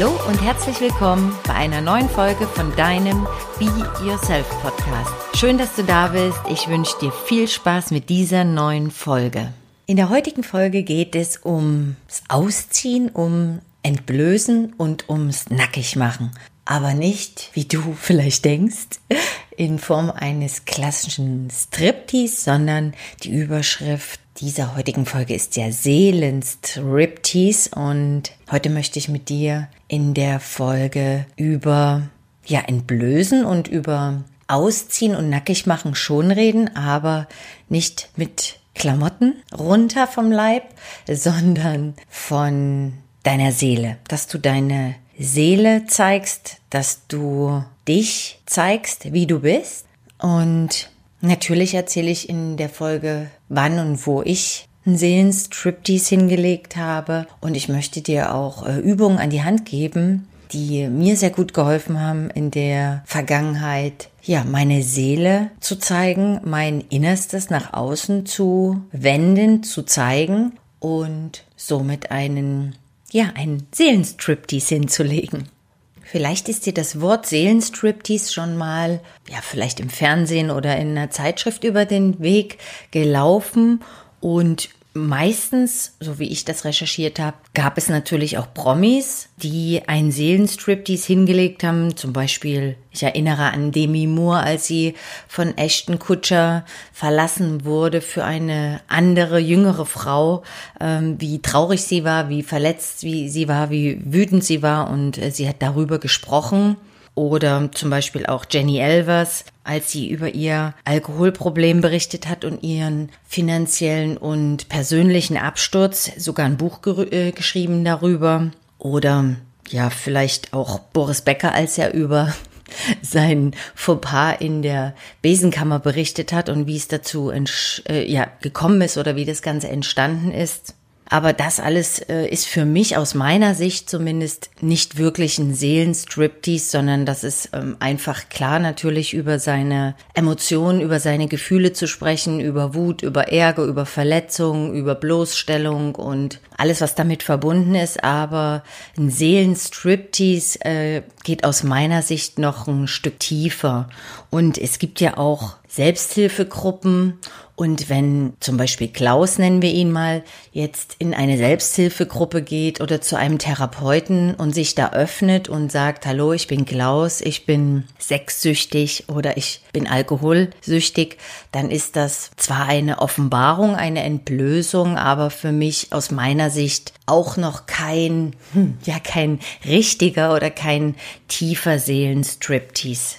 Hallo und herzlich willkommen bei einer neuen Folge von deinem Be Yourself Podcast. Schön, dass du da bist. Ich wünsche dir viel Spaß mit dieser neuen Folge. In der heutigen Folge geht es ums Ausziehen, um Entblößen und ums Nackigmachen. Aber nicht, wie du vielleicht denkst, in Form eines klassischen Striptease, sondern die Überschrift dieser heutigen Folge ist ja Seelenstriptease und heute möchte ich mit dir in der Folge über ja entblößen und über Ausziehen und nackig machen schon reden, aber nicht mit Klamotten runter vom Leib, sondern von deiner Seele, dass du deine Seele zeigst, dass du dich zeigst, wie du bist. Und natürlich erzähle ich in der Folge, wann und wo ich einen Seelenstriptease hingelegt habe. Und ich möchte dir auch äh, Übungen an die Hand geben, die mir sehr gut geholfen haben in der Vergangenheit, ja, meine Seele zu zeigen, mein Innerstes nach außen zu wenden, zu zeigen und somit einen ja, einen Seelenstriptease hinzulegen. Vielleicht ist dir das Wort Seelenstriptease schon mal, ja, vielleicht im Fernsehen oder in einer Zeitschrift über den Weg gelaufen. Und Meistens, so wie ich das recherchiert habe, gab es natürlich auch Promis, die einen Seelenstriptease hingelegt haben. Zum Beispiel, ich erinnere an Demi Moore, als sie von Ashton Kutcher verlassen wurde für eine andere, jüngere Frau, ähm, wie traurig sie war, wie verletzt wie sie war, wie wütend sie war und äh, sie hat darüber gesprochen. Oder zum Beispiel auch Jenny Elvers, als sie über ihr Alkoholproblem berichtet hat und ihren finanziellen und persönlichen Absturz, sogar ein Buch äh, geschrieben darüber. Oder ja, vielleicht auch Boris Becker, als er über sein Fauxpas in der Besenkammer berichtet hat und wie es dazu äh, ja, gekommen ist oder wie das Ganze entstanden ist. Aber das alles äh, ist für mich aus meiner Sicht zumindest nicht wirklich ein Seelenstriptease, sondern das ist ähm, einfach klar natürlich über seine Emotionen, über seine Gefühle zu sprechen, über Wut, über Ärger, über Verletzung, über Bloßstellung und alles, was damit verbunden ist. Aber ein Seelenstriptease äh, geht aus meiner Sicht noch ein Stück tiefer. Und es gibt ja auch Selbsthilfegruppen und wenn zum Beispiel Klaus, nennen wir ihn mal, jetzt in eine Selbsthilfegruppe geht oder zu einem Therapeuten und sich da öffnet und sagt, hallo, ich bin Klaus, ich bin sexsüchtig oder ich bin alkoholsüchtig, dann ist das zwar eine Offenbarung, eine Entblößung, aber für mich aus meiner Sicht auch noch kein, hm, ja, kein richtiger oder kein tiefer Seelenstriptease.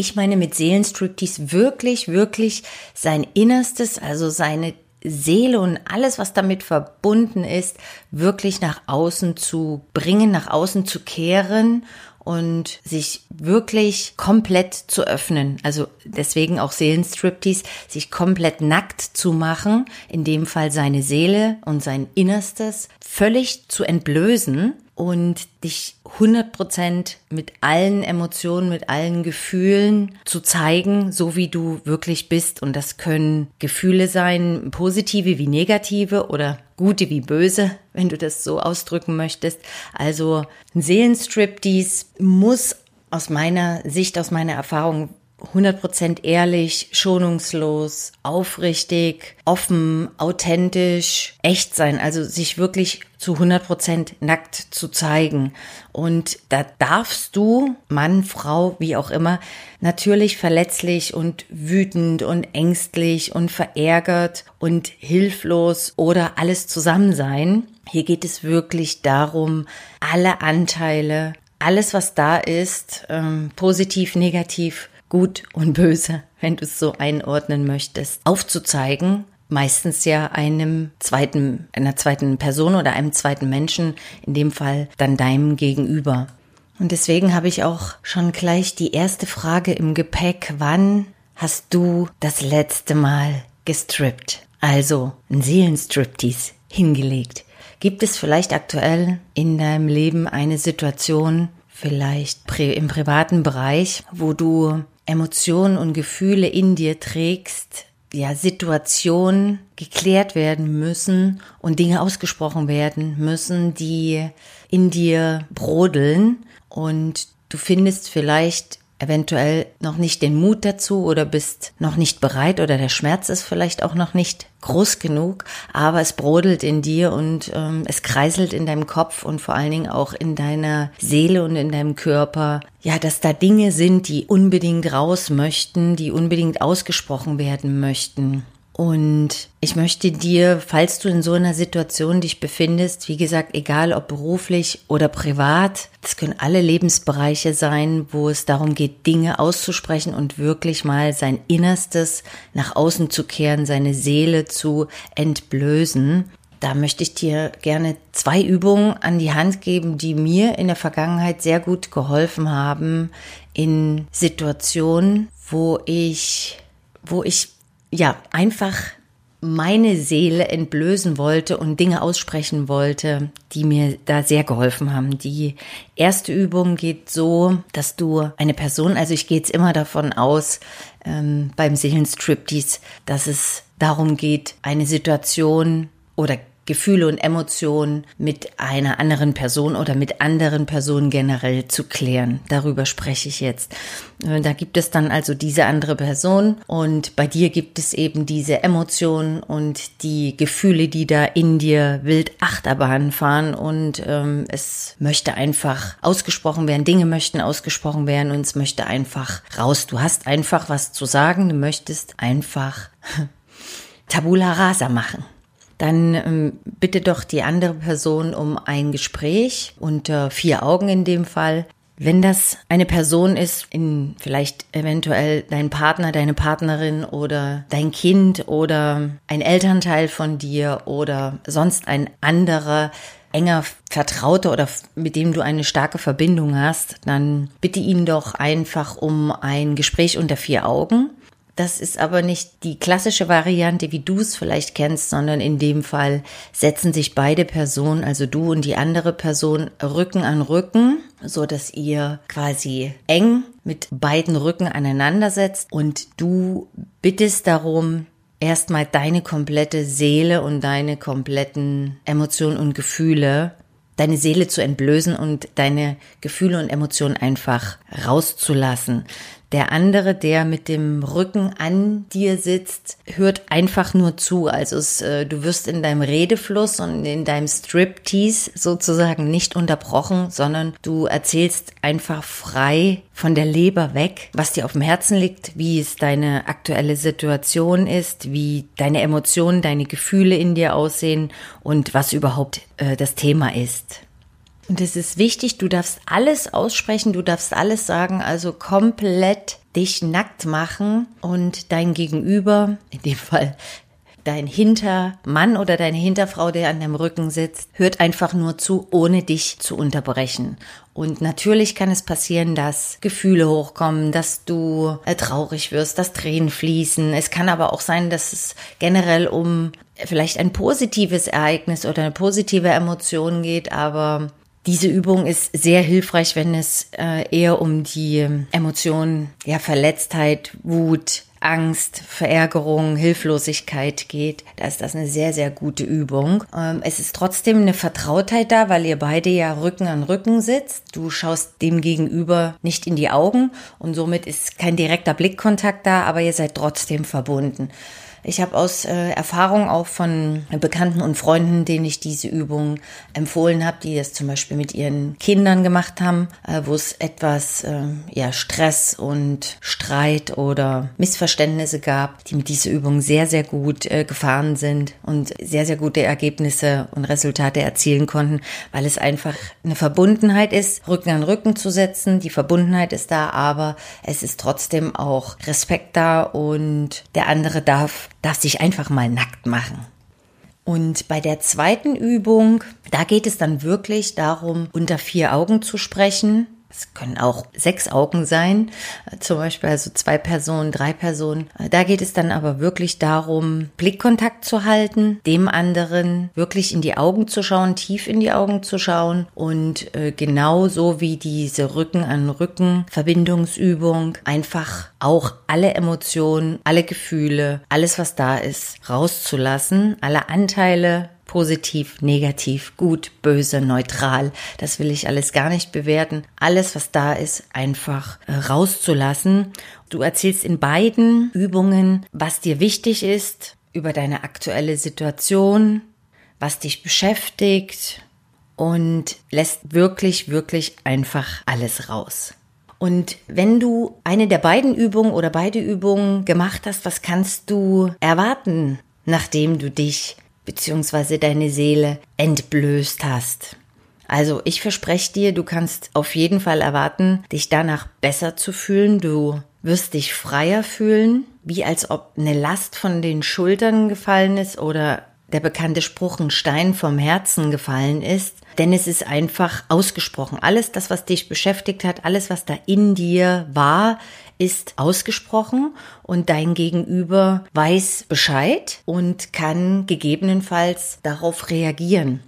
Ich meine mit Seelenstriptease wirklich, wirklich sein Innerstes, also seine Seele und alles, was damit verbunden ist, wirklich nach außen zu bringen, nach außen zu kehren und sich wirklich komplett zu öffnen. Also deswegen auch Seelenstriptease, sich komplett nackt zu machen, in dem Fall seine Seele und sein Innerstes völlig zu entblößen und dich 100% mit allen Emotionen, mit allen Gefühlen zu zeigen, so wie du wirklich bist. Und das können Gefühle sein, positive wie negative oder gute wie böse, wenn du das so ausdrücken möchtest. Also ein Seelenstriptease muss aus meiner Sicht, aus meiner Erfahrung 100% ehrlich, schonungslos, aufrichtig, offen, authentisch, echt sein, also sich wirklich zu 100% nackt zu zeigen. Und da darfst du, Mann, Frau, wie auch immer, natürlich verletzlich und wütend und ängstlich und verärgert und hilflos oder alles zusammen sein. Hier geht es wirklich darum, alle Anteile, alles, was da ist, ähm, positiv, negativ, gut und böse, wenn du es so einordnen möchtest, aufzuzeigen, meistens ja einem zweiten, einer zweiten Person oder einem zweiten Menschen, in dem Fall dann deinem Gegenüber. Und deswegen habe ich auch schon gleich die erste Frage im Gepäck. Wann hast du das letzte Mal gestrippt? Also ein Seelenstriptease hingelegt. Gibt es vielleicht aktuell in deinem Leben eine Situation, vielleicht im privaten Bereich, wo du Emotionen und Gefühle in dir trägst, ja, Situationen geklärt werden müssen und Dinge ausgesprochen werden müssen, die in dir brodeln. Und du findest vielleicht eventuell noch nicht den Mut dazu oder bist noch nicht bereit oder der Schmerz ist vielleicht auch noch nicht groß genug, aber es brodelt in dir und ähm, es kreiselt in deinem Kopf und vor allen Dingen auch in deiner Seele und in deinem Körper. Ja, dass da Dinge sind, die unbedingt raus möchten, die unbedingt ausgesprochen werden möchten. Und ich möchte dir, falls du in so einer Situation dich befindest, wie gesagt, egal ob beruflich oder privat, das können alle Lebensbereiche sein, wo es darum geht, Dinge auszusprechen und wirklich mal sein Innerstes nach außen zu kehren, seine Seele zu entblößen. Da möchte ich dir gerne zwei Übungen an die Hand geben, die mir in der Vergangenheit sehr gut geholfen haben in Situationen, wo ich, wo ich ja, einfach meine Seele entblößen wollte und Dinge aussprechen wollte, die mir da sehr geholfen haben. Die erste Übung geht so, dass du eine Person, also ich gehe jetzt immer davon aus, ähm, beim Seelenstriptease, dass es darum geht, eine Situation oder Gefühle und Emotionen mit einer anderen Person oder mit anderen Personen generell zu klären. Darüber spreche ich jetzt. Äh, da gibt es dann also diese andere Person und bei dir gibt es eben diese Emotionen und die Gefühle, die da in dir wild Achterbahn fahren und ähm, es möchte einfach ausgesprochen werden, Dinge möchten ausgesprochen werden und es möchte einfach raus. Du hast einfach was zu sagen, du möchtest einfach Tabula rasa machen dann ähm, bitte doch die andere Person um ein Gespräch unter vier Augen in dem Fall. Wenn das eine Person ist, in vielleicht eventuell dein Partner, deine Partnerin oder dein Kind oder ein Elternteil von dir oder sonst ein anderer enger Vertrauter oder mit dem du eine starke Verbindung hast, dann bitte ihn doch einfach um ein Gespräch unter vier Augen. Das ist aber nicht die klassische Variante, wie du es vielleicht kennst, sondern in dem Fall setzen sich beide Personen, also du und die andere Person, Rücken an Rücken, so dass ihr quasi eng mit beiden Rücken aneinander setzt und du bittest darum, erstmal deine komplette Seele und deine kompletten Emotionen und Gefühle deine Seele zu entblößen und deine Gefühle und Emotionen einfach rauszulassen. Der andere, der mit dem Rücken an dir sitzt, hört einfach nur zu. Also es, äh, du wirst in deinem Redefluss und in deinem Striptease sozusagen nicht unterbrochen, sondern du erzählst einfach frei von der Leber weg, was dir auf dem Herzen liegt, wie es deine aktuelle Situation ist, wie deine Emotionen, deine Gefühle in dir aussehen und was überhaupt äh, das Thema ist. Und es ist wichtig, du darfst alles aussprechen, du darfst alles sagen, also komplett dich nackt machen und dein Gegenüber, in dem Fall dein Hintermann oder deine Hinterfrau, der an deinem Rücken sitzt, hört einfach nur zu, ohne dich zu unterbrechen. Und natürlich kann es passieren, dass Gefühle hochkommen, dass du äh, traurig wirst, dass Tränen fließen. Es kann aber auch sein, dass es generell um vielleicht ein positives Ereignis oder eine positive Emotion geht, aber diese Übung ist sehr hilfreich, wenn es äh, eher um die Emotionen, ja, Verletztheit, Wut, Angst, Verärgerung, Hilflosigkeit geht, da ist das eine sehr, sehr gute Übung. Ähm, es ist trotzdem eine Vertrautheit da, weil ihr beide ja Rücken an Rücken sitzt. Du schaust dem Gegenüber nicht in die Augen und somit ist kein direkter Blickkontakt da, aber ihr seid trotzdem verbunden. Ich habe aus äh, Erfahrung auch von Bekannten und Freunden, denen ich diese Übung empfohlen habe, die das zum Beispiel mit ihren Kindern gemacht haben, äh, wo es etwas äh, ja Stress und Streit oder Missverständnisse gab, die mit dieser Übung sehr sehr gut äh, gefahren sind und sehr sehr gute Ergebnisse und Resultate erzielen konnten, weil es einfach eine Verbundenheit ist, Rücken an Rücken zu setzen. Die Verbundenheit ist da, aber es ist trotzdem auch Respekt da und der andere darf darf sich einfach mal nackt machen. Und bei der zweiten Übung, da geht es dann wirklich darum, unter vier Augen zu sprechen. Es können auch sechs Augen sein, äh, zum Beispiel also zwei Personen, drei Personen. Äh, da geht es dann aber wirklich darum, Blickkontakt zu halten, dem anderen wirklich in die Augen zu schauen, tief in die Augen zu schauen und äh, genauso wie diese Rücken an Rücken Verbindungsübung einfach auch alle Emotionen, alle Gefühle, alles was da ist, rauszulassen, alle Anteile positiv, negativ, gut, böse, neutral. Das will ich alles gar nicht bewerten. Alles, was da ist, einfach äh, rauszulassen. Du erzählst in beiden Übungen, was dir wichtig ist über deine aktuelle Situation, was dich beschäftigt und lässt wirklich, wirklich einfach alles raus. Und wenn du eine der beiden Übungen oder beide Übungen gemacht hast, was kannst du erwarten, nachdem du dich bzw. deine Seele entblößt hast. Also ich verspreche dir, du kannst auf jeden Fall erwarten, dich danach besser zu fühlen. Du wirst dich freier fühlen, wie als ob eine Last von den Schultern gefallen ist oder der bekannte Spruch ein Stein vom Herzen gefallen ist. Denn es ist einfach ausgesprochen. Alles das, was dich beschäftigt hat, alles, was da in dir war, ist ausgesprochen und dein Gegenüber weiß Bescheid und kann gegebenenfalls darauf reagieren.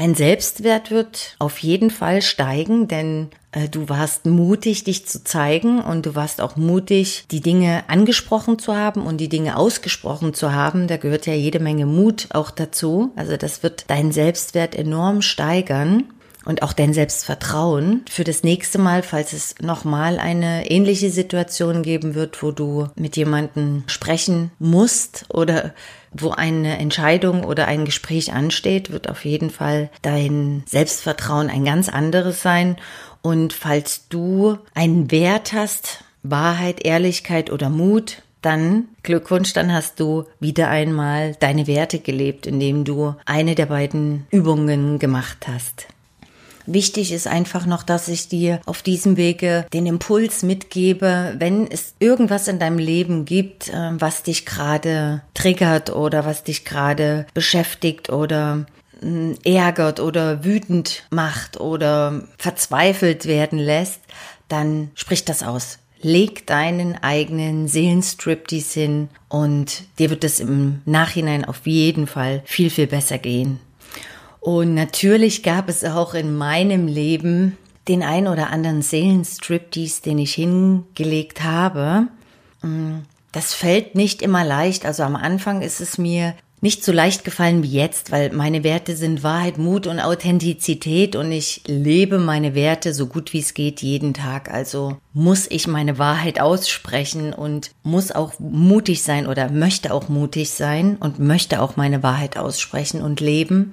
Dein Selbstwert wird auf jeden Fall steigen, denn äh, du warst mutig, dich zu zeigen und du warst auch mutig, die Dinge angesprochen zu haben und die Dinge ausgesprochen zu haben. Da gehört ja jede Menge Mut auch dazu. Also das wird deinen Selbstwert enorm steigern und auch dein Selbstvertrauen für das nächste Mal, falls es nochmal eine ähnliche Situation geben wird, wo du mit jemandem sprechen musst oder wo eine Entscheidung oder ein Gespräch ansteht, wird auf jeden Fall dein Selbstvertrauen ein ganz anderes sein. Und falls du einen Wert hast, Wahrheit, Ehrlichkeit oder Mut, dann Glückwunsch, dann hast du wieder einmal deine Werte gelebt, indem du eine der beiden Übungen gemacht hast. Wichtig ist einfach noch, dass ich dir auf diesem Wege den Impuls mitgebe, wenn es irgendwas in deinem Leben gibt, ähm, was dich gerade triggert oder was dich gerade beschäftigt oder mm, ärgert oder wütend macht oder verzweifelt werden lässt, dann sprich das aus. Leg deinen eigenen Seelenstriptease hin und dir wird es im Nachhinein auf jeden Fall viel, viel besser gehen. Und natürlich gab es auch in meinem Leben den ein oder anderen Seelenstriptease, den ich hingelegt habe. Mm, das fällt nicht immer leicht. Also am Anfang ist es mir nicht so leicht gefallen wie jetzt, weil meine Werte sind Wahrheit, Mut und Authentizität und ich lebe meine Werte so gut wie es geht jeden Tag. Also muss ich meine Wahrheit aussprechen und muss auch mutig sein oder möchte auch mutig sein und möchte auch meine Wahrheit aussprechen und leben.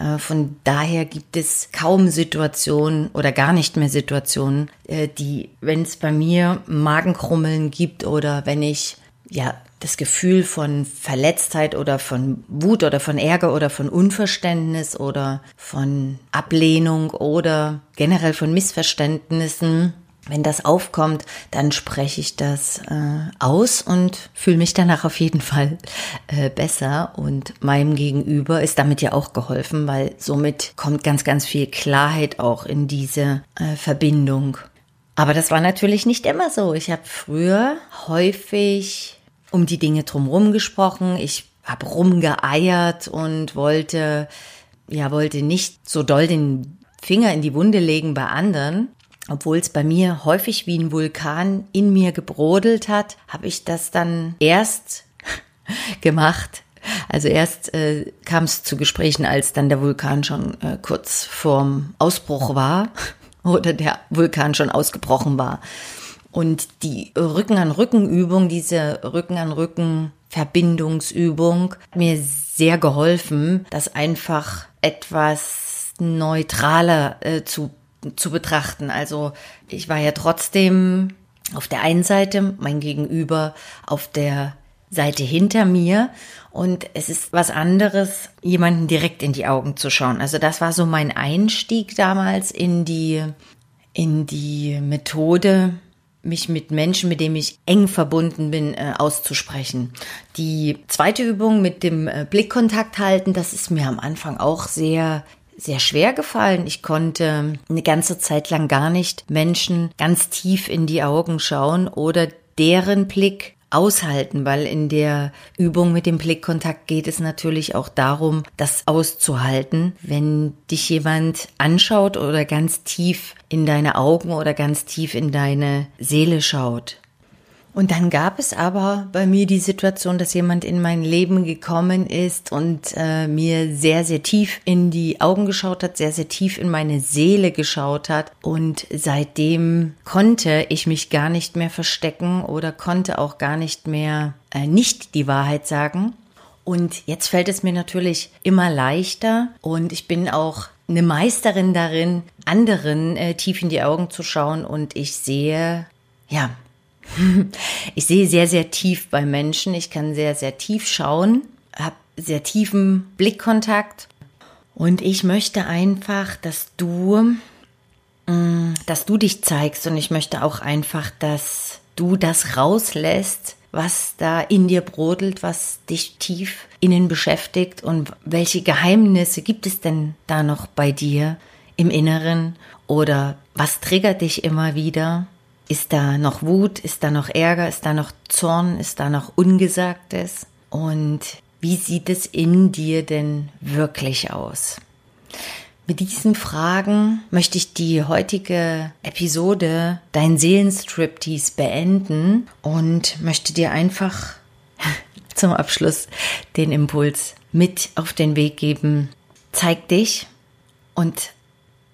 Äh, von daher gibt es kaum Situationen oder gar nicht mehr Situationen, äh, die, wenn es bei mir Magenkrummeln gibt oder wenn ich ja das Gefühl von Verletztheit oder von Wut oder von Ärger oder von Unverständnis oder von Ablehnung oder generell von Missverständnissen wenn das aufkommt, dann spreche ich das äh, aus und fühle mich danach auf jeden Fall äh, besser. Und meinem Gegenüber ist damit ja auch geholfen, weil somit kommt ganz, ganz viel Klarheit auch in diese äh, Verbindung. Aber das war natürlich nicht immer so. Ich habe früher häufig um die Dinge drumherum gesprochen. Ich habe rumgeeiert und wollte, ja, wollte nicht so doll den Finger in die Wunde legen bei anderen obwohl es bei mir häufig wie ein Vulkan in mir gebrodelt hat, habe ich das dann erst gemacht. Also erst äh, kam es zu Gesprächen, als dann der Vulkan schon äh, kurz vorm Ausbruch war oder der Vulkan schon ausgebrochen war. Und die Rücken an Rücken Übung, diese Rücken an Rücken Verbindungsübung, hat mir sehr geholfen, das einfach etwas neutraler äh, zu zu betrachten. Also ich war ja trotzdem auf der einen Seite, mein Gegenüber auf der Seite hinter mir und es ist was anderes, jemanden direkt in die Augen zu schauen. Also das war so mein Einstieg damals in die, in die Methode, mich mit Menschen, mit denen ich eng verbunden bin, äh, auszusprechen. Die zweite Übung mit dem äh, Blickkontakt halten, das ist mir am Anfang auch sehr sehr schwer gefallen. Ich konnte eine ganze Zeit lang gar nicht Menschen ganz tief in die Augen schauen oder deren Blick aushalten, weil in der Übung mit dem Blickkontakt geht es natürlich auch darum, das auszuhalten, wenn dich jemand anschaut oder ganz tief in deine Augen oder ganz tief in deine Seele schaut. Und dann gab es aber bei mir die Situation, dass jemand in mein Leben gekommen ist und äh, mir sehr, sehr tief in die Augen geschaut hat, sehr, sehr tief in meine Seele geschaut hat. Und seitdem konnte ich mich gar nicht mehr verstecken oder konnte auch gar nicht mehr äh, nicht die Wahrheit sagen. Und jetzt fällt es mir natürlich immer leichter und ich bin auch eine Meisterin darin, anderen äh, tief in die Augen zu schauen und ich sehe, ja, ich sehe sehr, sehr tief bei Menschen. Ich kann sehr, sehr tief schauen, habe sehr tiefen Blickkontakt. Und ich möchte einfach, dass du, mm, dass du dich zeigst. Und ich möchte auch einfach, dass du das rauslässt, was da in dir brodelt, was dich tief innen beschäftigt und welche Geheimnisse gibt es denn da noch bei dir im Inneren oder was triggert dich immer wieder? Ist da noch Wut? Ist da noch Ärger? Ist da noch Zorn? Ist da noch Ungesagtes? Und wie sieht es in dir denn wirklich aus? Mit diesen Fragen möchte ich die heutige Episode Dein Seelenstriptease beenden und möchte dir einfach zum Abschluss den Impuls mit auf den Weg geben. Zeig dich und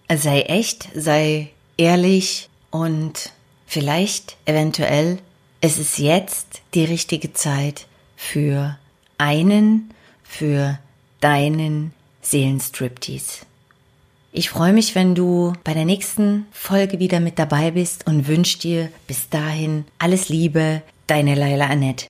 sei echt, sei ehrlich und Vielleicht, eventuell, es ist jetzt die richtige Zeit für einen, für deinen Seelenstriptease. Ich freue mich, wenn du bei der nächsten Folge wieder mit dabei bist und wünsche dir bis dahin alles Liebe, deine Laila Annette.